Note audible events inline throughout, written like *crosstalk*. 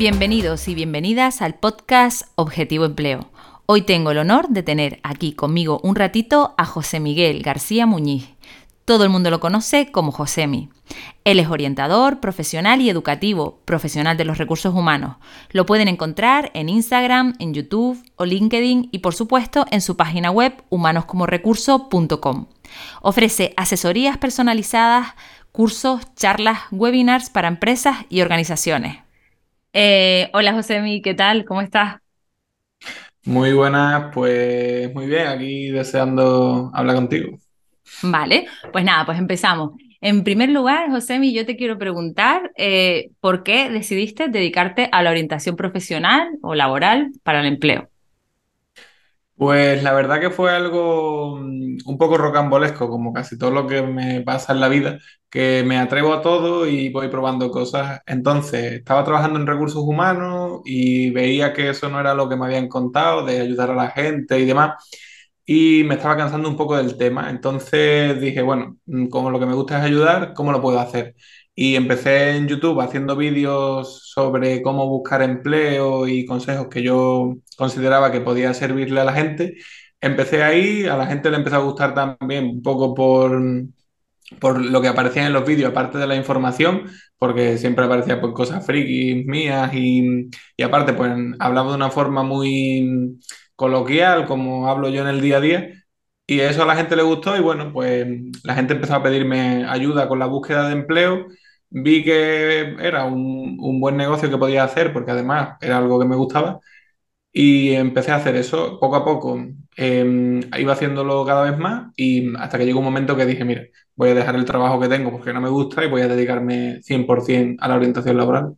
Bienvenidos y bienvenidas al podcast Objetivo Empleo. Hoy tengo el honor de tener aquí conmigo un ratito a José Miguel García Muñiz. Todo el mundo lo conoce como Josemi. Él es orientador, profesional y educativo, profesional de los recursos humanos. Lo pueden encontrar en Instagram, en YouTube o LinkedIn y por supuesto en su página web humanoscomorecurso.com. Ofrece asesorías personalizadas, cursos, charlas, webinars para empresas y organizaciones. Eh, hola Josemi, ¿qué tal? ¿Cómo estás? Muy buenas, pues muy bien, aquí deseando hablar contigo. Vale, pues nada, pues empezamos. En primer lugar, Josemi, yo te quiero preguntar eh, por qué decidiste dedicarte a la orientación profesional o laboral para el empleo. Pues la verdad que fue algo mm, un poco rocambolesco, como casi todo lo que me pasa en la vida, que me atrevo a todo y voy probando cosas. Entonces, estaba trabajando en recursos humanos y veía que eso no era lo que me habían contado, de ayudar a la gente y demás, y me estaba cansando un poco del tema. Entonces dije, bueno, mm, como lo que me gusta es ayudar, ¿cómo lo puedo hacer? Y empecé en YouTube haciendo vídeos sobre cómo buscar empleo y consejos que yo consideraba que podía servirle a la gente. Empecé ahí, a la gente le empezó a gustar también un poco por, por lo que aparecía en los vídeos, aparte de la información, porque siempre aparecía pues, cosas frikis mías y, y aparte pues hablaba de una forma muy coloquial, como hablo yo en el día a día. Y eso a la gente le gustó y bueno, pues la gente empezó a pedirme ayuda con la búsqueda de empleo vi que era un, buen negocio que podía hacer, porque además era algo que me gustaba, y empecé a hacer eso poco a poco. Em, iba haciéndolo cada vez más y hasta que llegó un momento que dije, mira, voy a dejar el trabajo que tengo porque no me gusta y voy a dedicarme 100% a la orientación laboral.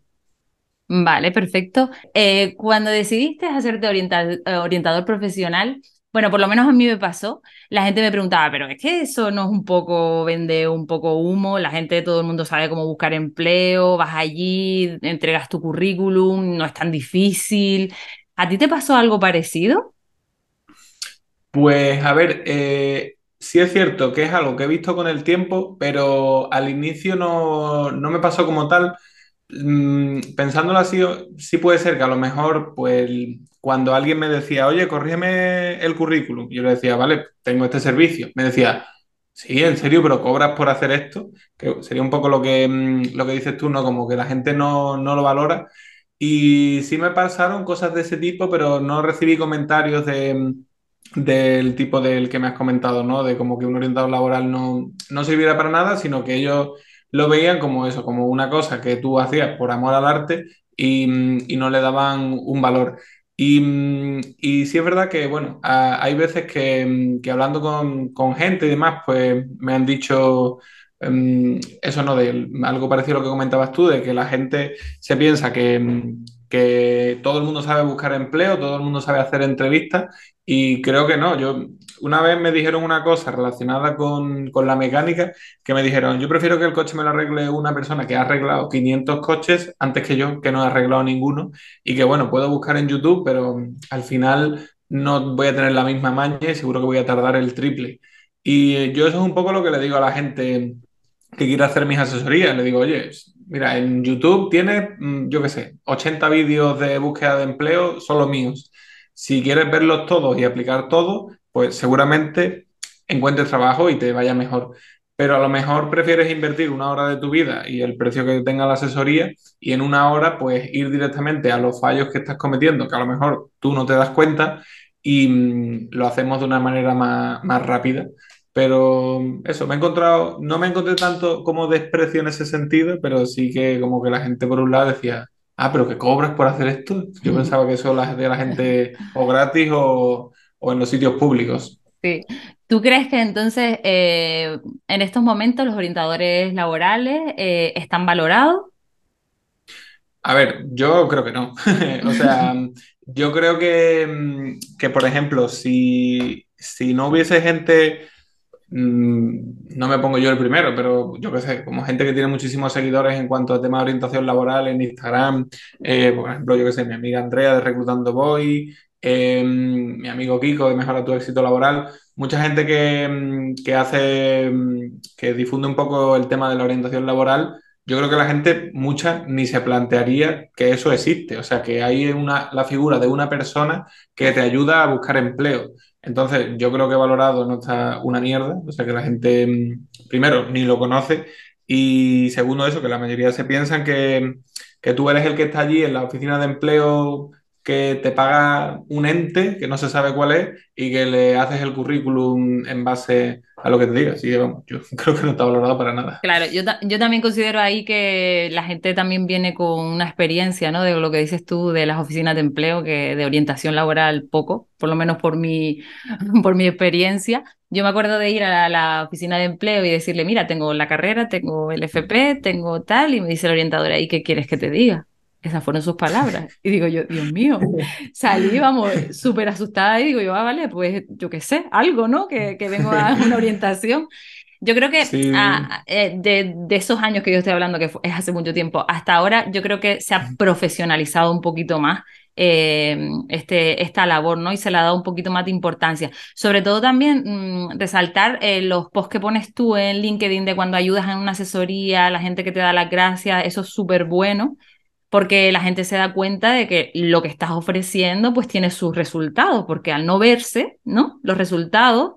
Vale, perfecto. Eh, cuando decidiste hacerte orientador profesional, bueno, por lo menos a mí me pasó. La gente me preguntaba, pero es que eso no es un poco, vende un poco humo. La gente, todo el mundo sabe cómo buscar empleo. Vas allí, entregas tu currículum, no es tan difícil. ¿A ti te pasó algo parecido? Pues a ver, eh, sí es cierto que es algo que he visto con el tiempo, pero al inicio no, no me pasó como tal. Mm, pensándolo así, sí puede ser que a lo mejor, pues cuando alguien me decía, oye, corrígeme el currículum, yo le decía, vale, tengo este servicio. Me decía, sí, en serio, pero cobras por hacer esto, que sería un poco lo que, mm, lo que dices tú, ¿no? Como que la gente no, no lo valora. Y sí me pasaron cosas de ese tipo, pero no recibí comentarios de, mm, del tipo del que me has comentado, ¿no? De como que un orientador laboral no, no sirviera para nada, sino que ellos lo veían como eso, como una cosa que tú hacías por amor al arte y, no le daban un valor. Y, y, sí es verdad que, bueno, hay veces que, hablando con, gente y demás, pues me han dicho em, eso, ¿no? De algo parecido a lo que comentabas tú, de que la gente se piensa que, que todo el mundo sabe buscar empleo, todo el mundo sabe hacer entrevistas y creo que no. Yo una vez me dijeron una cosa relacionada con, la mecánica, que me dijeron, yo prefiero que el coche me lo arregle una persona que ha arreglado 500 coches antes que yo, que no ha arreglado ninguno, y que bueno, puedo buscar en YouTube, pero al final no voy a tener la misma maña y seguro que voy a tardar el triple. Y yo eso es un poco lo que le digo a la gente que quiere hacer mis asesorías. Le digo, oye, mira, en YouTube tienes, mm, yo qué sé, 80 vídeos de búsqueda de empleo, solo míos. Si quieres verlos todos y aplicar todo, pues seguramente encuentres trabajo y te vaya mejor. Pero a lo mejor prefieres invertir una hora de tu vida y el precio que tenga la asesoría y en una hora pues ir directamente a los fallos que estás cometiendo, que a lo mejor tú no te das cuenta y mm, lo hacemos de una manera más, más rápida. Pero eso, me he encontrado, no me encontré tanto como desprecio en ese sentido, pero sí que como que la gente por un lado decía, ah, pero que cobras por hacer esto. Yo pensaba que eso de la gente o gratis o, o en los sitios públicos. Sí. ¿Tú crees que entonces eh, en estos momentos los orientadores laborales eh, están valorados? A ver, yo creo que no. *laughs* o sea, yo creo que, mm, que por ejemplo, si, si, no hubiese gente, mm, no me pongo yo el primero, pero yo qué sé, como gente que tiene muchísimos seguidores en cuanto a tema de orientación laboral en Instagram, eh, por ejemplo, yo qué sé, mi amiga Andrea de Reclutando Boy, Em, mi amigo Kiko de Mejora tu éxito laboral, mucha gente que, em, que, hace, em, que difunde un poco el tema de la orientación laboral, yo creo que la gente, mucha, ni se plantearía que eso existe. O sea, que hay una, la figura de una persona que te ayuda a buscar empleo. Entonces, yo creo que valorado no está una mierda. O sea, que la gente, primero, ni lo conoce. Y segundo, eso, que la mayoría se piensan que, que tú eres el que está allí en la oficina de empleo que te paga un ente que no se sabe cuál es y que le haces el currículum en base a lo que te diga. Así vamos, yo *laughs* creo que no está valorado para nada. Claro, yo, yo también considero ahí que la gente también viene con una experiencia, ¿no? De lo que dices tú de las oficinas de empleo, que de orientación laboral poco, por lo menos por mi, *laughs* por mi experiencia. Yo me acuerdo de ir a la, la, oficina de empleo y decirle, mira, tengo la carrera, tengo el FP, tengo tal, y me dice el orientador ahí, ¿qué quieres que te diga? Esas fueron sus palabras. Y digo yo, Dios mío, *laughs* salí, vamos, súper asustada y digo yo, ah, vale, pues yo qué sé, algo, ¿no? Que, que vengo a *laughs* una orientación. Yo creo que ah, eh, de, de, esos años que yo estoy hablando, que es hace mucho tiempo, hasta ahora, yo creo que se ha profesionalizado un poquito más eh, este, esta labor, ¿no? Y se le ha dado un poquito más de importancia. Sobre todo también mmm, resaltar eh, los posts que pones tú en LinkedIn de cuando ayudas en una asesoría, la gente que te da las gracias, eso es súper bueno porque la gente se da cuenta de que lo que estás ofreciendo pues tiene sus resultados, porque al no verse, ¿no? Los resultados,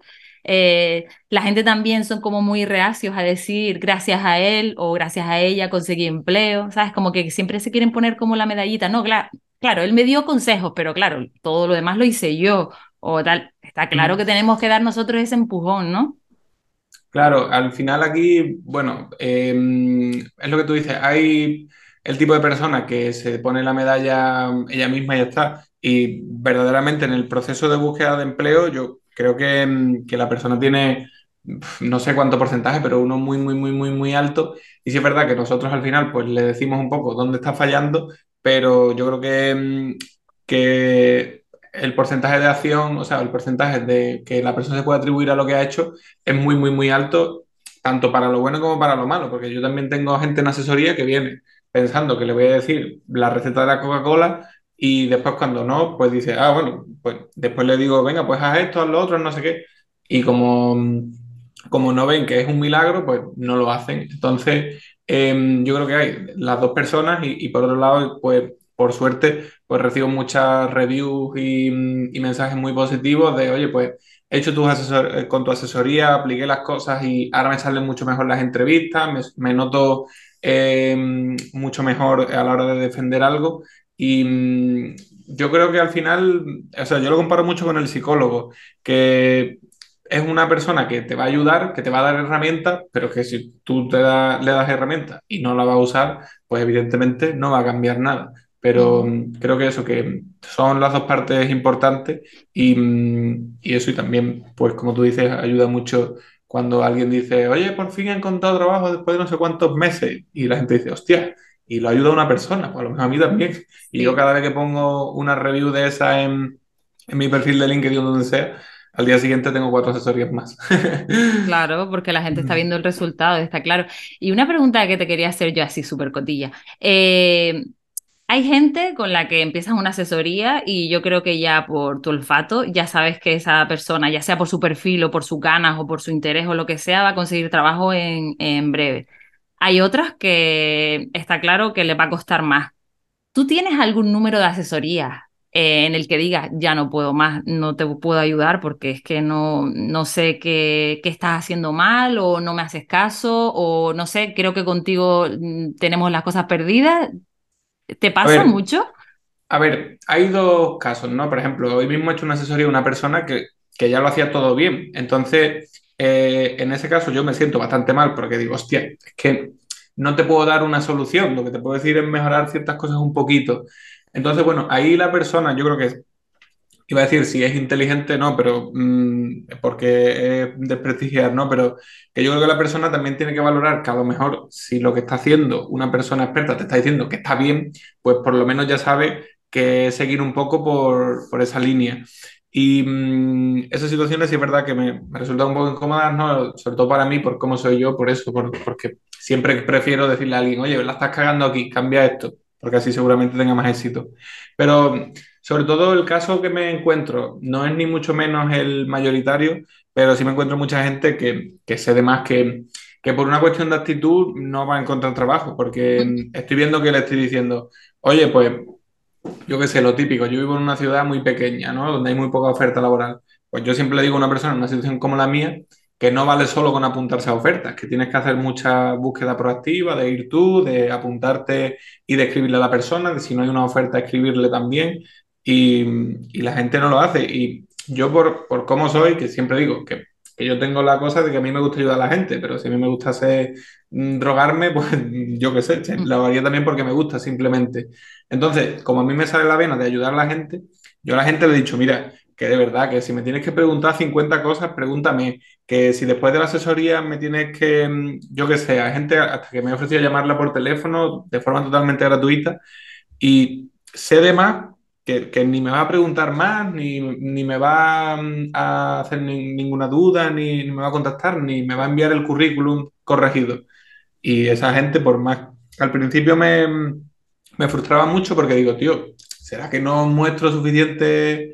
eh, la gente también son como muy reacios a decir gracias a él o gracias a ella conseguí empleo, ¿sabes? Como que siempre se quieren poner como la medallita, no, claro, claro, él me dio consejos, pero claro, todo lo demás lo hice yo, o tal, está claro que tenemos que dar nosotros ese empujón, ¿no? Claro, al final aquí, bueno, eh, es lo que tú dices, hay el tipo de persona que se pone la medalla ella misma y ya está. Y verdaderamente en el proceso de búsqueda de empleo, yo creo que, mm, que la persona tiene no sé cuánto porcentaje, pero uno muy, muy, muy, muy, muy alto. Y sí es verdad que nosotros al final pues le decimos un poco dónde está fallando, pero yo creo que, mm, que el porcentaje de acción, o sea, el porcentaje de que la persona se puede atribuir a lo que ha hecho es muy, muy, muy alto, tanto para lo bueno como para lo malo, porque yo también tengo gente en asesoría que viene pensando que le voy a decir la receta de la Coca-Cola y después cuando no, pues dice, ah, bueno, pues después le digo, venga, pues haz esto, haz lo otro, no sé qué. Y como, como no ven que es un milagro, pues no lo hacen. Entonces, em, yo creo que hay las dos personas y, por otro lado, pues por suerte, pues recibo muchas reviews y, y mensajes muy positivos de, oye, pues he hecho tus asesor eh, con tu asesoría, apliqué las cosas y ahora me salen mucho mejor las entrevistas, me noto eh, mucho mejor a la hora de defender algo. Y mm, yo creo que al final, o sea, yo lo comparo mucho con el psicólogo, que es una persona que te va a ayudar, que te va a dar herramientas, pero que si tú te da, le das herramientas y no la va a usar, pues evidentemente no va a cambiar nada. Pero mm, creo que eso, que son las dos partes importantes y, mm, y eso y también, pues como tú dices, ayuda mucho cuando alguien dice, oye, por fin he encontrado trabajo después de no sé cuántos meses, y la gente dice, hostia, y lo ayuda a una persona, pues a lo mejor a mí también. Y yo cada vez que pongo una review de esa en, en mi perfil de LinkedIn o donde sea, al día siguiente tengo cuatro asesorías más. *laughs* Claro, porque la gente está viendo el resultado, está claro. Y una pregunta que te quería hacer yo así súper cotilla. Eh, hay gente con la que empiezas una asesoría y yo creo que ya por tu olfato ya sabes que esa persona, ya sea por su perfil o por sus ganas o por su interés o lo que sea, va a conseguir trabajo en, en breve. Hay otras que está claro que le va a costar más. ¿Tú tienes algún número de asesoría eh, en el que digas, ya no puedo más, no te puedo ayudar porque es que no, no sé qué, qué estás haciendo mal o no me haces caso o no sé, creo que contigo mm, tenemos las cosas perdidas? ¿Te pasa ver, mucho? A ver, hay dos casos, ¿no? Por ejemplo, hoy mismo he hecho una asesoría a una persona que, que ya lo hacía todo bien. Entonces, eh, en ese caso yo me siento bastante mal porque digo, hostia, es que no te puedo dar una solución, lo que te puedo decir es mejorar ciertas cosas un poquito. Entonces, bueno, ahí la persona, yo creo que Iba a decir si es inteligente, no, pero mm, porque es desprestigiar, no, pero que yo creo que la persona también tiene que valorar que a lo mejor si lo que está haciendo una persona experta te está diciendo que está bien, pues por lo menos ya sabe que seguir un poco por, por esa línea. Y mm, esas situaciones sí es verdad que me, me resultan un poco incómodas, ¿no? Sobre todo para mí, por cómo soy yo, por eso, por- porque siempre prefiero decirle a alguien, oye, la estás cagando aquí, cambia esto, porque así seguramente tenga más éxito. Pero sobre todo el caso que me encuentro, no es ni mucho menos el mayoritario, pero sí me encuentro mucha gente que, que sé de más que, que por una cuestión de actitud no va a encontrar trabajo, porque estoy viendo que le estoy diciendo, oye, pues yo qué sé, lo típico, yo vivo en una ciudad muy pequeña, ¿no? Donde hay muy poca oferta laboral. Pues yo siempre le digo a una persona en una situación como la mía que no vale solo con apuntarse a ofertas, que tienes que hacer mucha búsqueda proactiva, de ir tú, de apuntarte y de escribirle a la persona, de si no hay una oferta, escribirle también. Y, la gente no lo hace. Y yo por, por cómo soy, que siempre digo que, que, yo tengo la cosa de que a mí me gusta ayudar a la gente, pero si a mí me gustase mm, drogarme, *laughs* pues yo qué sé, lo haría también porque me gusta simplemente. Entonces, como a mí me sale la vena de ayudar a la gente, yo a la gente le he dicho, mira, que de verdad, que si me tienes que preguntar 50 cosas, pregúntame. Que si después de la asesoría me tienes que, mm, yo qué sé, hay gente hasta que me ha ofrecido llamarla por teléfono de forma totalmente gratuita y sé de más que, ni me va a preguntar más, ni, me va mm, a hacer ninguna duda, ni, ni, me va a contactar, ni me va a enviar el currículum corregido. Y esa gente, por más, al principio me, me frustraba mucho porque digo, tío, ¿será que no muestro suficiente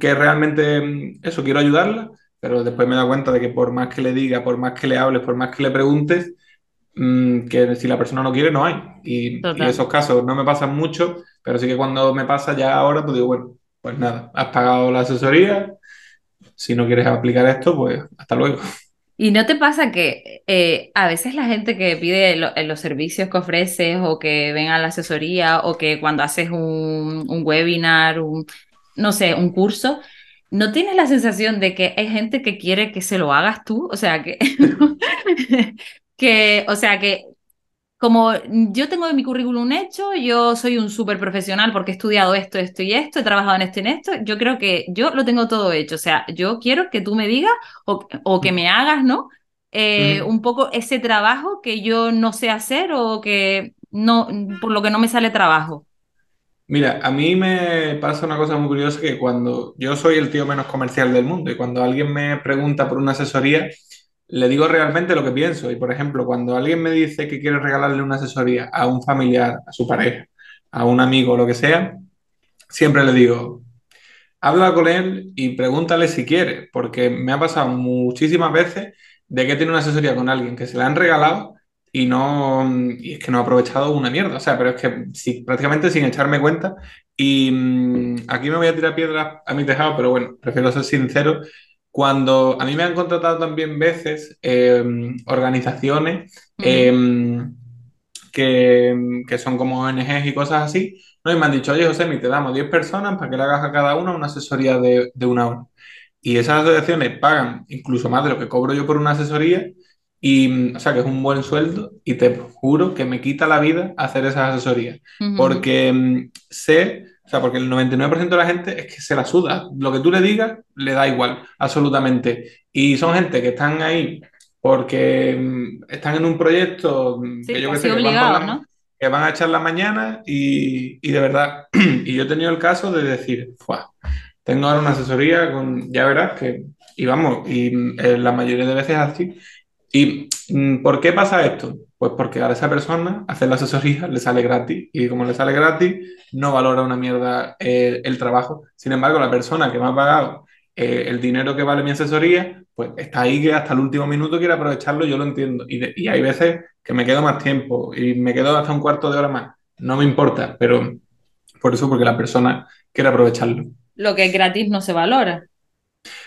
que realmente eso, quiero ayudarla? Pero después me da cuenta de que por más que le diga, por más que le hables, por más que le preguntes, mm, que si la persona no quiere, no hay. Y, y, esos casos no me pasan mucho, pero sí que cuando me pasa ya ahora, pues digo, bueno, pues nada, has pagado la asesoría, si no quieres aplicar esto, pues hasta luego. ¿Y no te pasa que eh, a veces la gente que pide los servicios que ofreces o que ven a la asesoría o que cuando haces un, un webinar, un, no sé, un curso, ¿no tienes la sensación de que hay gente que quiere que se lo hagas tú? O sea, que, *laughs* *laughs* que o sea, que como yo tengo mi currículum hecho, yo soy un súper profesional porque he estudiado esto, esto y esto, he trabajado en esto y en esto, yo creo que yo lo tengo todo hecho. O sea, yo quiero que tú me digas o, que me hagas, ¿no? Eh, un poco ese trabajo que yo no sé hacer o que no, por lo que no me sale trabajo. Mira, a mí me pasa una cosa muy curiosa que cuando yo soy el tío menos comercial del mundo y cuando alguien me pregunta por una asesoría, le digo realmente lo que pienso. Y por ejemplo, cuando alguien me dice que quiere regalarle una asesoría a un familiar, a su pareja, a un amigo, lo que sea, siempre le digo, habla con él y pregúntale si quiere, porque me ha pasado muchísimas veces de que tiene una asesoría con alguien que se la han regalado y no y es que no ha aprovechado una mierda. O sea, pero es que prácticamente sin echarme cuenta. Y mm, aquí me voy a tirar piedras a mi tejado, pero bueno, prefiero ser sincero cuando a mí me han contratado también veces em, organizaciones em, que, que, son como ONGs y cosas así, ¿no? y me han dicho, oye José, te damos 10 personas para que le hagas a cada una una asesoría de, de una hora. Y esas asociaciones pagan incluso más de lo que cobro yo por una asesoría, y, o sea, que es un buen sueldo, y te juro que me quita la vida hacer esas asesorías, porque em, sé o sea, porque el 99% de la gente es que se la suda. Lo que tú le digas, le da igual, absolutamente. Y son gente que están ahí porque mm, están en un proyecto mm, que yo que sé, que van, que van, a echar la mañana y, y de verdad. *clears throat* y yo he tenido el caso de decir, tengo ahora una asesoría con, ya verás que, y vamos, y mm, eh, la mayoría de veces así. ¿Y por qué pasa esto? Pues porque a esa persona hacer la asesoría le sale gratis y como le sale gratis no valora una mierda eh, el trabajo. Sin embargo, la persona que me ha pagado eh, el dinero que vale mi asesoría, pues está ahí que hasta el último minuto quiere aprovecharlo, yo lo entiendo. Y, y hay veces que me quedo más tiempo y me quedo hasta un cuarto de hora más. No me importa, pero por eso, porque la persona quiere aprovecharlo. Lo que es gratis no se valora.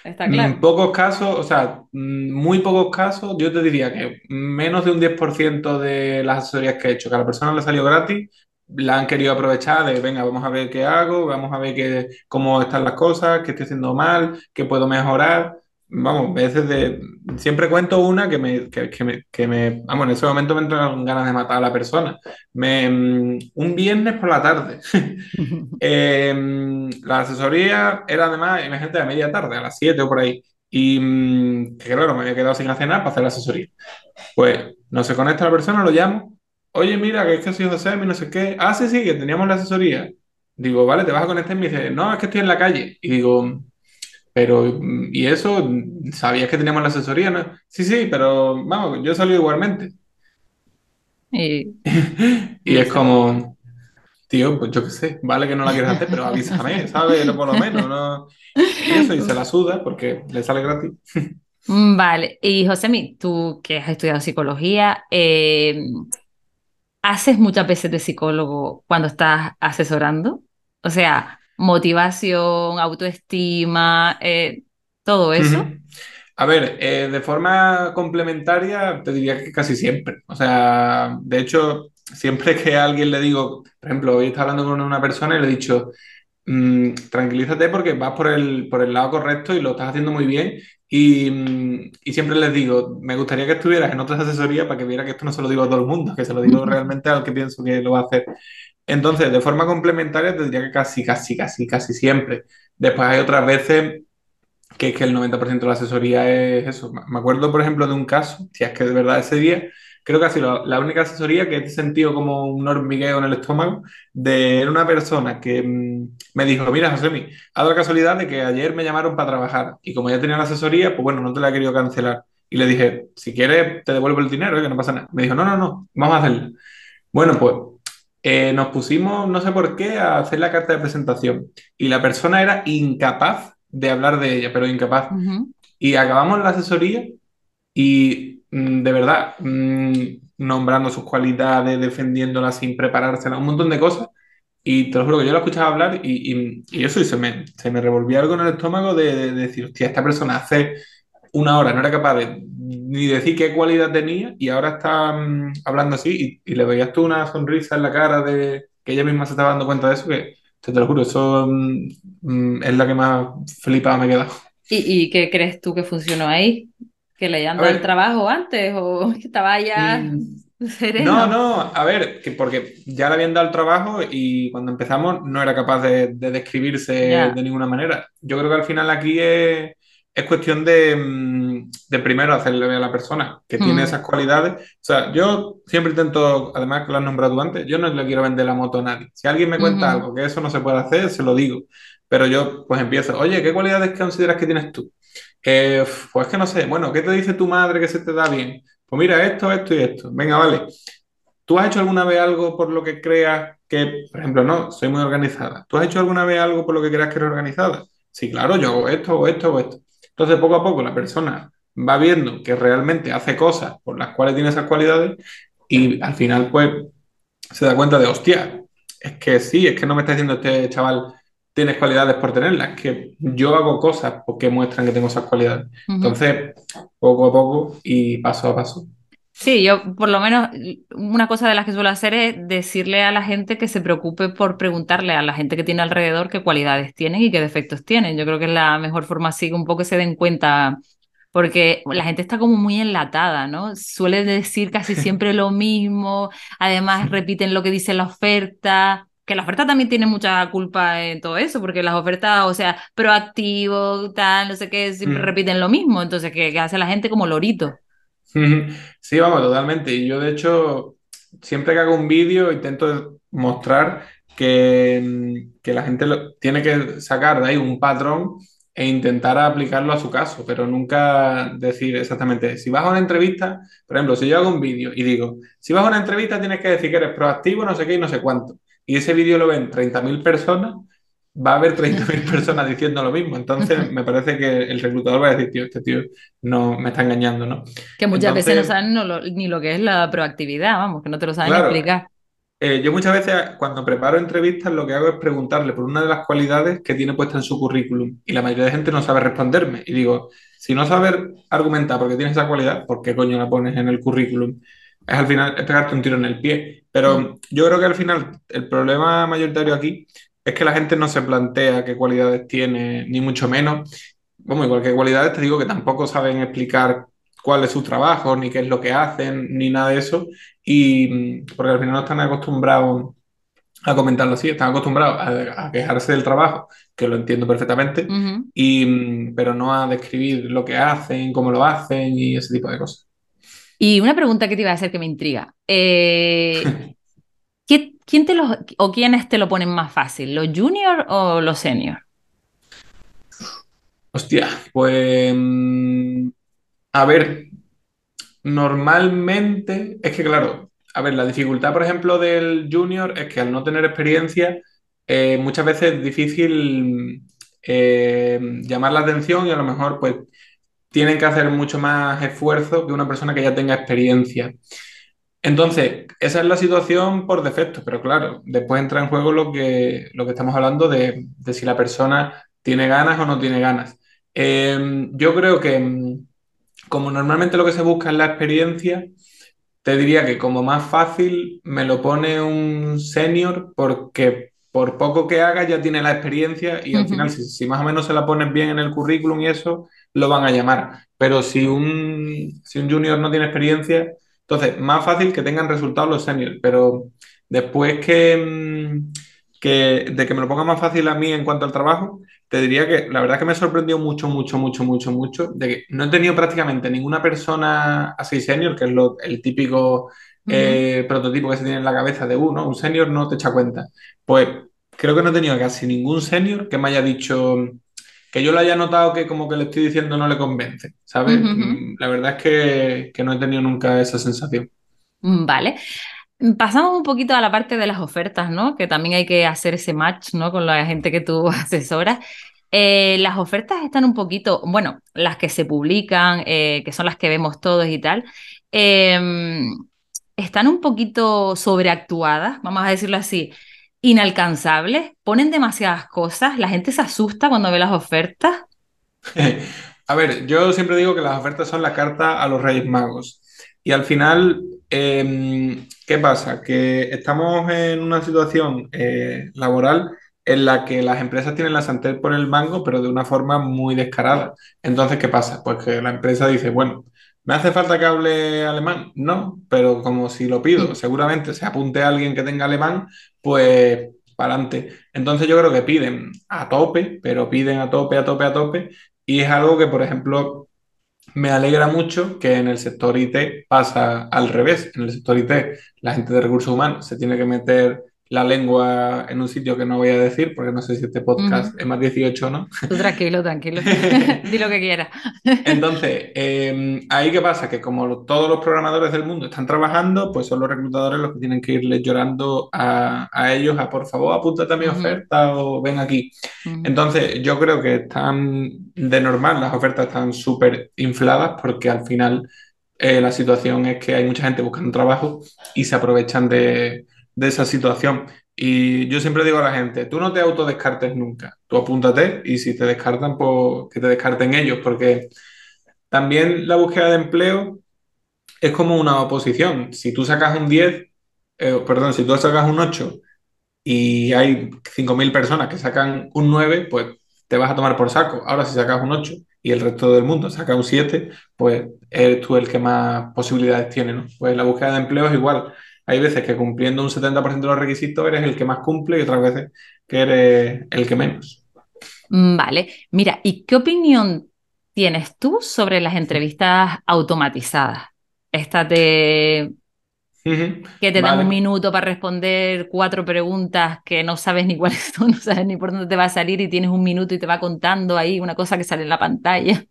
Está claro. En pocos casos, o sea, mm, muy pocos casos, yo te diría que menos de un 10% de las asesorías que he hecho, que a la persona le salió gratis, la han querido aprovechar de, venga, vamos a ver qué hago, vamos a ver qué, cómo están las cosas, qué estoy haciendo mal, qué puedo mejorar. Vamos, veces de... Siempre cuento una que me, que, me, que me... Vamos, en ese momento me entran ganas de matar a la persona. Me, mm, un viernes por la tarde. *laughs* *laughs* Em, la asesoría era además, imagínate, a media tarde, a las 7 o por ahí. Y mm, que claro, me había quedado sin hacer nada para hacer la asesoría. Pues no se conecta la persona, lo llamo. Oye, mira, que es que soy José, no sé qué. Ah, sí, sí, que teníamos la asesoría. Digo, vale, te vas a conectar y me dice, no, es que estoy en la calle. Y digo, pero, ¿y eso? ¿Sabías que teníamos la asesoría? ¿no? Sí, sí, pero vamos, yo salí igualmente. Y, *laughs* y es como, tío, pues yo qué sé, vale que no la quieres hacer, pero avísame, *laughs* ¿sabes? Por lo menos, ¿no? Y eso, y se la suda porque le sale gratis. Mm, Vale, y Josemi, tú que has estudiado psicología, eh, ¿haces muchas veces de psicólogo cuando estás asesorando? O sea, motivación, autoestima, eh, todo eso. A ver, eh, de forma complementaria te diría que casi siempre. O sea, de hecho, siempre que a alguien le digo, por ejemplo, hoy estaba hablando con una persona y le he dicho, mm, tranquilízate porque vas por el, por el lado correcto y lo estás haciendo muy bien. Y, mm, y siempre les digo, me gustaría que estuvieras en otras asesorías para que viera que esto no se lo digo a todo el mundo, que se lo digo *laughs* realmente al que pienso que lo va a hacer. Entonces, de forma complementaria te diría que casi, casi, casi, casi siempre. Después hay otras veces que es que el 90% de la asesoría es eso. Me acuerdo, por ejemplo, de un caso, si es que de verdad ese día, creo que ha sido la, única asesoría que he sentido como un hormigueo en el estómago de una persona que mm, me dijo, mira, Josemi, ha dado la casualidad de que ayer me llamaron para trabajar y como ya tenía la asesoría, pues bueno, no te la he querido cancelar. Y le dije, si quieres, te devuelvo el dinero, ¿eh? que no pasa nada. Me dijo, no, no, no, vamos a hacerlo. Bueno, pues eh, nos pusimos, no sé por qué, a hacer la carta de presentación y la persona era incapaz de hablar de ella, pero incapaz. Ujú. Y acabamos la asesoría y mm, de verdad, mm, nombrando sus cualidades, defendiéndola sin preparársela, un montón de cosas. Y te lo juro que yo la escuchaba hablar y, y, y eso, y se me, se me revolvía algo en el estómago de, de decir, hostia, esta persona hace una hora no era capaz de ni decir qué cualidad tenía y ahora está mm, hablando así y, y le veías tú una sonrisa en la cara de que ella misma se estaba dando cuenta de eso, que te, te lo juro, eso mm, es la que más flipada me queda. ¿Y, y qué crees tú que funcionó ahí? ¿Que le hayan dado el trabajo antes o *laughs* que estaba ya mm, No, sereno? no, a ver, que porque ya le habían dado el trabajo y cuando empezamos no era capaz de, de describirse de ninguna manera. Yo creo que al final aquí es, es cuestión de, mm, de primero hacerle ver a la persona que tiene Mm, esas cualidades. O sea, yo siempre intento, además que lo has nombrado antes, yo no le quiero vender la moto a nadie. Si alguien me cuenta algo que eso no se puede hacer, se lo digo. Pero yo pues empiezo, oye, ¿qué cualidades consideras que tienes tú? Eh, pues que no sé, bueno, ¿qué te dice tu madre que se te da bien? Pues mira, esto, esto y esto. Venga, vale. ¿Tú has hecho alguna vez algo por lo que creas que, por ejemplo, no, soy muy organizada? ¿Tú has hecho alguna vez algo por lo que creas que eres organizada? Sí, claro, yo hago esto, o esto, o esto. Entonces, poco a poco la persona va viendo que realmente hace cosas por las cuales tiene esas cualidades y al final, pues, se da cuenta de, hostia, es que sí, es que no me está diciendo este chaval, tienes cualidades por tenerlas, es que yo hago cosas porque muestran que tengo esas cualidades. Entonces, poco a poco y paso a paso. Sí, yo por lo menos una cosa de las que suelo hacer es decirle a la gente que se preocupe por preguntarle a la gente que tiene alrededor qué cualidades tienen y qué defectos tienen. Yo creo que es la mejor forma así, que un poco se den cuenta, porque la gente está como muy enlatada, ¿no? Suele decir casi siempre lo mismo, además repiten lo que dice la oferta. Que la oferta también tiene mucha culpa en todo eso, porque las ofertas, o sea, proactivo, tal, no sé qué, siempre Mm. repiten lo mismo. Entonces, ¿qué, qué hace la gente como lorito? Sí, vamos, totalmente. Y yo, de hecho, siempre que hago un vídeo intento mostrar que, mm, que la gente tiene que sacar de ahí un patrón e intentar aplicarlo a su caso, pero nunca decir exactamente, si vas a una entrevista, por ejemplo, si yo hago un vídeo y digo, si vas a una entrevista tienes que decir que eres proactivo, no sé qué y no sé cuánto, y ese vídeo lo ven 30.000 personas, va a haber 30.000 personas diciendo lo mismo. Entonces, *laughs* me parece que el reclutador va a decir, tío, este tío no me está engañando, ¿no? Que muchas veces no saben no lo- ni lo que es la proactividad, vamos, que no te lo saben claro, explicar. eh, yo muchas veces cuando preparo entrevistas lo que hago es preguntarle por una de las cualidades que tiene puesta en su currículum y la mayoría de gente no sabe responderme. Y digo, si no sabes argumentar porque tienes esa cualidad, ¿por qué coño la pones en el currículum? Es al final es pegarte un tiro en el pie. Mm, Pero yo creo que al final el problema mayoritario aquí es que la gente no se plantea qué cualidades tiene, ni mucho menos. Bueno, igual que cualidades, te digo que tampoco saben explicar cuál es su trabajo, ni qué es lo que hacen, ni nada de eso. Y mm, porque al final no están acostumbrados a comentarlo así, están acostumbrados a, a quejarse del trabajo, que lo entiendo perfectamente, y, mm, pero no a describir lo que hacen, cómo lo hacen y ese tipo de cosas. Y una pregunta que te iba a hacer que me intriga. Eh, *laughs* ¿qué- quién te los, o quiénes te lo ponen más fácil, los junior o los senior? Hostia, pues a ver, Normalmente, es que claro, a ver, la dificultad, por ejemplo, del junior es que al no tener experiencia, eh, muchas veces es difícil eh, llamar la atención y a lo mejor, pues, tienen que hacer mucho más esfuerzo que una persona que ya tenga experiencia. Entonces, esa es la situación por defecto, pero claro, después entra en juego lo que, lo que estamos hablando de, de si la persona tiene ganas o no tiene ganas. Eh, yo creo que mm, como normalmente lo que se busca es la experiencia, te diría que como más fácil me lo pone un senior porque por poco que haga ya tiene la experiencia y al final si, si, más o menos se la pones bien en el currículum y eso, lo van a llamar. Pero si un, si un junior no tiene experiencia, entonces más fácil que tengan resultados los seniors, pero después que, mm, que de que me lo ponga más fácil a mí en cuanto al trabajo, te diría que la verdad que me sorprendió mucho, mucho, mucho, mucho, mucho, de que no he tenido prácticamente ninguna persona así senior, que es lo, el típico eh, prototipo que se tiene en la cabeza de uno, un senior no te echa cuenta. Pues creo que no he tenido casi ningún senior que me haya dicho que yo lo haya notado que como que le estoy diciendo no le convence, ¿sabes? Mm, la verdad es que, que no he tenido nunca esa sensación. Mm, vale. Pasamos un poquito a la parte de las ofertas, ¿no? Que también hay que hacer ese match, ¿no? Con la gente que tú *laughs* asesoras. Eh, las ofertas están un poquito, bueno, las que se publican, eh, que son las que vemos todos y tal, em, están un poquito sobreactuadas, vamos a decirlo así, inalcanzables, ponen demasiadas cosas, la gente se asusta cuando ve las ofertas. *laughs* a ver, yo siempre digo que las ofertas son la carta a los Reyes Magos. Y al final, em, ¿qué pasa? Que estamos en una situación eh, laboral en la que las empresas tienen la sartén por el mango, pero de una forma muy descarada. Entonces, ¿qué pasa? Pues que la empresa dice, bueno, ¿me hace falta que hable alemán? No, pero como si lo pido, seguramente se apunte a alguien que tenga alemán, pues para adelante. Entonces yo creo que piden a tope, pero piden a tope, a tope, a tope, y es algo que, por ejemplo, me alegra mucho que en el sector IT pasa al revés. En el sector IT, la gente de recursos humanos se tiene que meter la lengua en un sitio que no voy a decir, porque no sé si este podcast es más 18 o no. Tú tranquilo, tranquilo. *laughs* Di lo que quieras. Entonces, em, ahí qué pasa, que como todos los programadores del mundo están trabajando, pues son los reclutadores los que tienen que irles llorando a, ellos a por favor apúntate a mi oferta o ven aquí. Entonces, yo creo que están de normal, las ofertas están súper infladas porque al final eh, la situación es que hay mucha gente buscando trabajo y se aprovechan de de esa situación. Y yo siempre digo a la gente, tú no te autodescartes nunca, tú apúntate y si te descartan, pues que te descarten ellos, porque también la búsqueda de empleo es como una oposición. Si tú sacas un 10, eh, perdón, si tú sacas un 8 y hay 5.000 personas que sacan un 9, pues te vas a tomar por saco. Ahora si sacas un 8 y el resto del mundo saca un 7, pues eres tú el que más posibilidades tiene, ¿no? Pues la búsqueda de empleo es igual hay veces que cumpliendo un 70% de los requisitos eres el que más cumple y otras veces que eres el que menos. Mm, vale, mira, ¿y qué opinión tienes tú sobre las entrevistas automatizadas? Estas de que te dan un minuto para responder cuatro preguntas que no sabes ni cuáles *laughs* son, no sabes ni por dónde te va a salir y tienes un minuto y te va contando ahí una cosa que sale en la pantalla.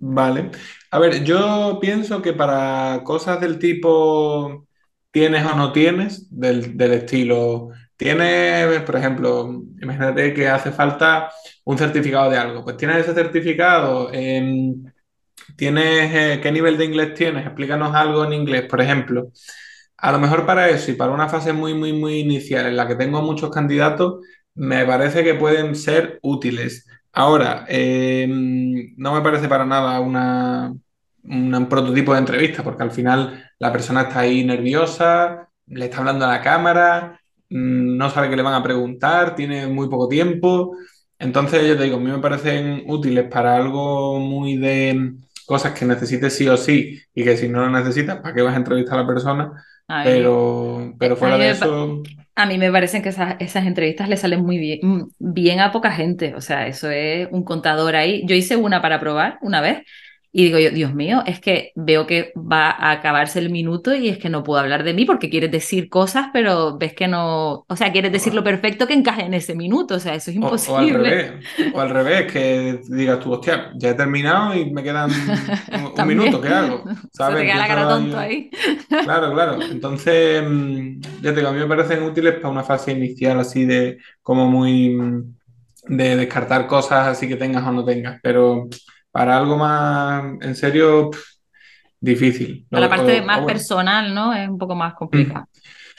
Vale. A ver, yo pienso que para cosas del tipo tienes o no tienes del, estilo. Tienes, por ejemplo, imagínate que hace falta un certificado de algo. Pues tienes ese certificado. Em, ¿Tienes eh, qué nivel de inglés tienes? Explícanos algo en inglés, por ejemplo. A lo mejor para eso y para una fase muy, muy, muy inicial en la que tengo muchos candidatos, me parece que pueden ser útiles. Ahora, em, no me parece para nada una, un prototipo de entrevista, porque al final la persona está ahí nerviosa, le está hablando a la cámara, mm, no sabe qué le van a preguntar, tiene muy poco tiempo. Entonces, yo te digo, a mí me parecen útiles para algo muy de cosas que necesites sí o sí y que si no lo necesitas, ¿para qué vas a entrevistar a la persona? pero, pero fuera de eso... A mí me parecen que esas, esas entrevistas le salen muy bien, mm, bien a poca gente. O sea, eso es un contador ahí. Yo hice una para probar una vez y digo yo, Dios mío, es que veo que va a acabarse el minuto y es que no puedo hablar de mí porque quieres decir cosas, pero ves que no, o sea, quieres decir lo perfecto que encaje en ese minuto, o sea, eso es imposible. O, al revés, o al revés, que digas tú, hostia, ya he terminado y me quedan un, *laughs* minuto, ¿qué hago? ¿Sabes? *laughs* Se te queda la cara tonto ahí. *laughs* Claro, claro. Entonces, mm, ya te digo, a mí me parecen útiles para una fase inicial así de como muy mm, de descartar cosas así que tengas o no tengas, pero para algo más en serio, difícil. Para la parte o- o más bueno. personal, ¿no? Es un poco más Mm. complicado.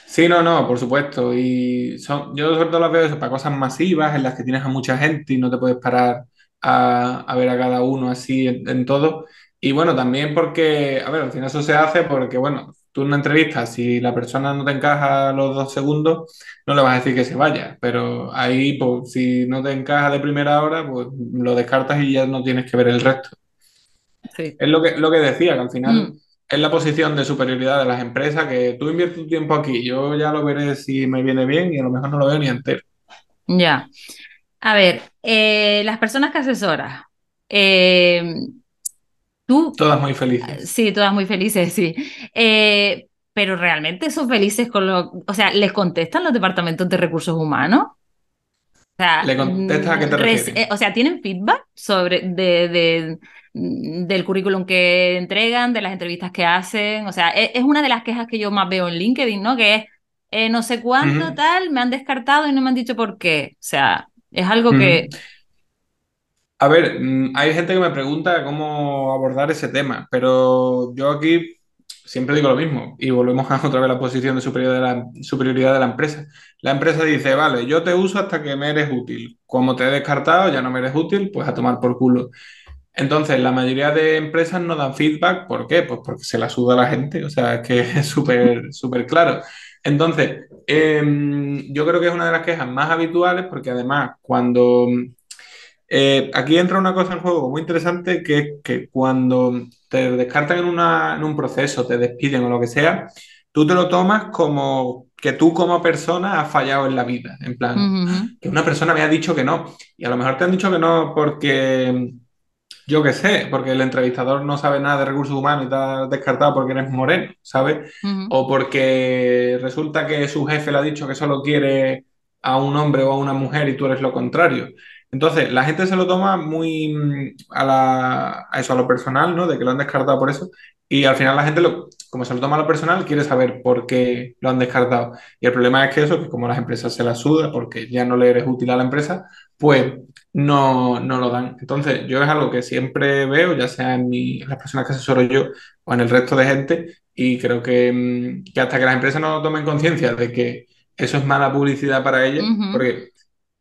Sí, no, no, por supuesto. Y son, yo sobre todo las veo eso para cosas masivas en las que tienes a mucha gente y no te puedes parar a, a ver a cada uno así en, en todo. Y bueno, también porque, a ver, al final eso se hace porque, bueno, tú en una entrevista, si la persona no te encaja los dos segundos, no le vas a decir que se vaya. Pero ahí, pues, si no te encaja de primera hora, pues lo descartas y ya no tienes que ver el resto. Sí. Es lo que, lo que decía, que al final Mm, es la posición de superioridad de las empresas, que tú inviertes tu tiempo aquí, yo ya lo veré si me viene bien y a lo mejor no lo veo ni entero. ya. A ver, eh, las personas que asesoras, eh, tú, Todas muy felices. sí, todas muy felices, sí. Eh, pero realmente son felices con lo, o sea, ¿les contestan los departamentos de recursos humanos? O sea, ¿Le contestas a qué te mm, res- refieres? eh, o sea, ¿tienen feedback sobre de, de- mm, del currículum que entregan, de las entrevistas que hacen? O sea, e- es, una de las quejas que yo más veo en LinkedIn, ¿no? Que es eh, no sé cuánto Ujú, tal, me han descartado y no me han dicho por qué. O sea, es algo que... A ver, mm, hay gente que me pregunta cómo abordar ese tema, pero yo aquí siempre digo lo mismo y volvemos a *laughs* otra vez a la posición de superioridad de la, superioridad de la empresa. La empresa dice, vale, yo te uso hasta que me eres útil. Como te he descartado, ya no me eres útil, pues a tomar por culo. Entonces, la mayoría de empresas no dan feedback. ¿Por qué? Pues porque se la suda a la gente. O sea, es que *laughs* es súper, súper claro. Entonces, em, yo creo que es una de las quejas más habituales porque además cuando... eh, aquí entra una cosa en juego muy interesante que es que cuando te descartan en, una- en un proceso, te despiden o lo que sea, tú te lo tomas como que tú como persona has fallado en la vida. En plan, que una persona me ha dicho que no. Y a lo mejor te han dicho que no porque yo qué sé, porque el entrevistador no sabe nada de recursos humanos y te ha descartado porque eres moreno, ¿sabes? O porque resulta que su jefe le ha dicho que solo quiere a un hombre o a una mujer y tú eres lo contrario. Entonces, la gente se lo toma muy mm, a, la- a eso, a lo personal, ¿no? De que lo han descartado por eso. Y al final la gente, lo, como se lo toma a lo personal, quiere saber por qué lo han descartado. Y el problema es que eso, que como las empresas se la suda porque ya no le eres útil a la empresa, pues no, no lo dan. Entonces, yo es algo que siempre veo, ya sea en, mi- en las personas que asesoro yo o en el resto de gente, y creo que, mm, que hasta que las empresas no tomen conciencia de que eso es mala publicidad para ellas, porque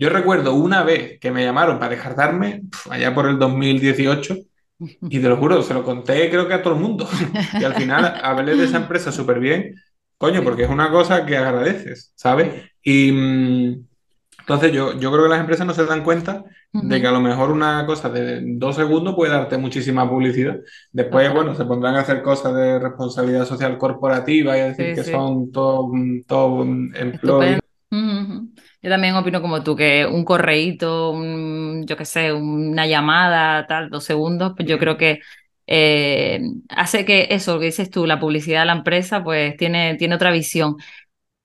yo recuerdo una vez que me llamaron para descartarme, allá por el 2018, y te lo juro, se lo conté creo que a todo el mundo. *laughs* Y al final hablé de esa empresa súper bien, coño, porque es una cosa que agradeces, ¿sabes? Y mm, entonces yo, yo creo que las empresas no se dan cuenta de que a lo mejor una cosa de dos segundos puede darte muchísima publicidad. Después, bueno, se pondrán a hacer cosas de responsabilidad social corporativa y a decir Sí, que sí. son todo, todo employees. Yo también opino como tú, que un correíto, un, yo qué sé, una llamada, tal, dos segundos, pues yo creo que eh, hace que eso, lo que dices tú, la publicidad de la empresa, pues tiene, tiene otra visión.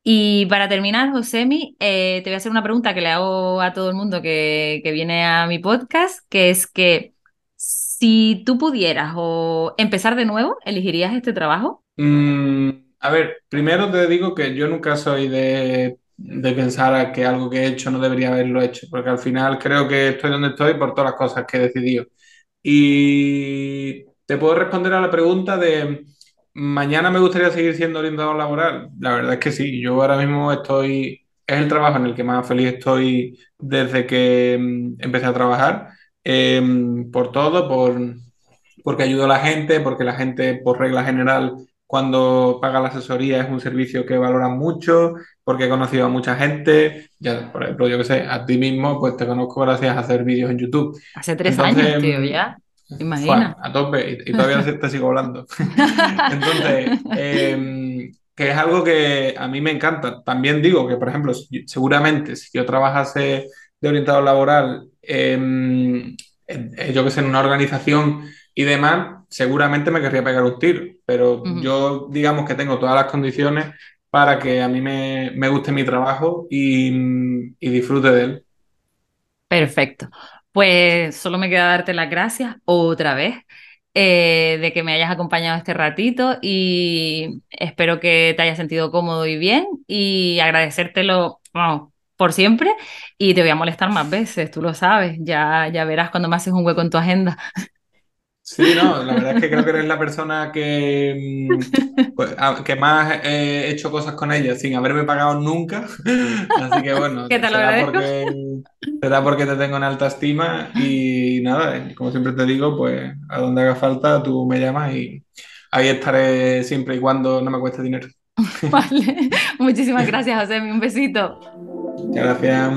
Y para terminar, Josemi, eh, te voy a hacer una pregunta que le hago a todo el mundo que, que viene a mi podcast, que es que si tú pudieras o empezar de nuevo, ¿elegirías este trabajo? Mm, a ver, primero te digo que yo nunca soy de, de pensar que algo que he hecho no debería haberlo hecho, porque al final creo que estoy donde estoy por todas las cosas que he decidido. Y te puedo responder a la pregunta de mañana me gustaría seguir siendo orientador laboral. La verdad es que sí, yo ahora mismo estoy, es el trabajo en el que más feliz estoy desde que mm, empecé a trabajar, Em, por todo, por porque ayudo a la gente, porque la gente, por regla general, cuando paga la asesoría es un servicio que valoran mucho, porque he conocido a mucha gente, ya, por ejemplo, yo que sé, a ti mismo, pues te conozco gracias a hacer vídeos en YouTube. Hace tres años, tío, ya. Imagina. a tope, y, y todavía *laughs* te sigo hablando. *laughs* Entonces, eh, que es algo que a mí me encanta. También digo que, por ejemplo, seguramente si yo trabajase de orientador laboral, en- eh, yo que sé, en una organización y demás, seguramente me querría pegar un tiro. Pero yo, digamos que tengo todas las condiciones para que a mí me, me guste mi trabajo y, y disfrute de él. Perfecto. Pues solo me queda darte las gracias otra vez eh, de que me hayas acompañado este ratito y espero que te hayas sentido cómodo y bien y agradecértelo, vamos, por siempre y te voy a molestar más veces, tú lo sabes, ya, ya verás cuando me haces un hueco en tu agenda. *laughs* Sí, no, la verdad es que creo que eres la persona que, mm, pues, que más he hecho cosas con ella sin haberme pagado nunca. *laughs* Así que bueno, te será porque, será porque te tengo en alta estima y nada, eh, como siempre te digo, pues a donde haga falta tú me llamas y ahí estaré siempre y cuando no me cueste dinero. *laughs* Vale, muchísimas gracias, José, un besito. Muchas gracias.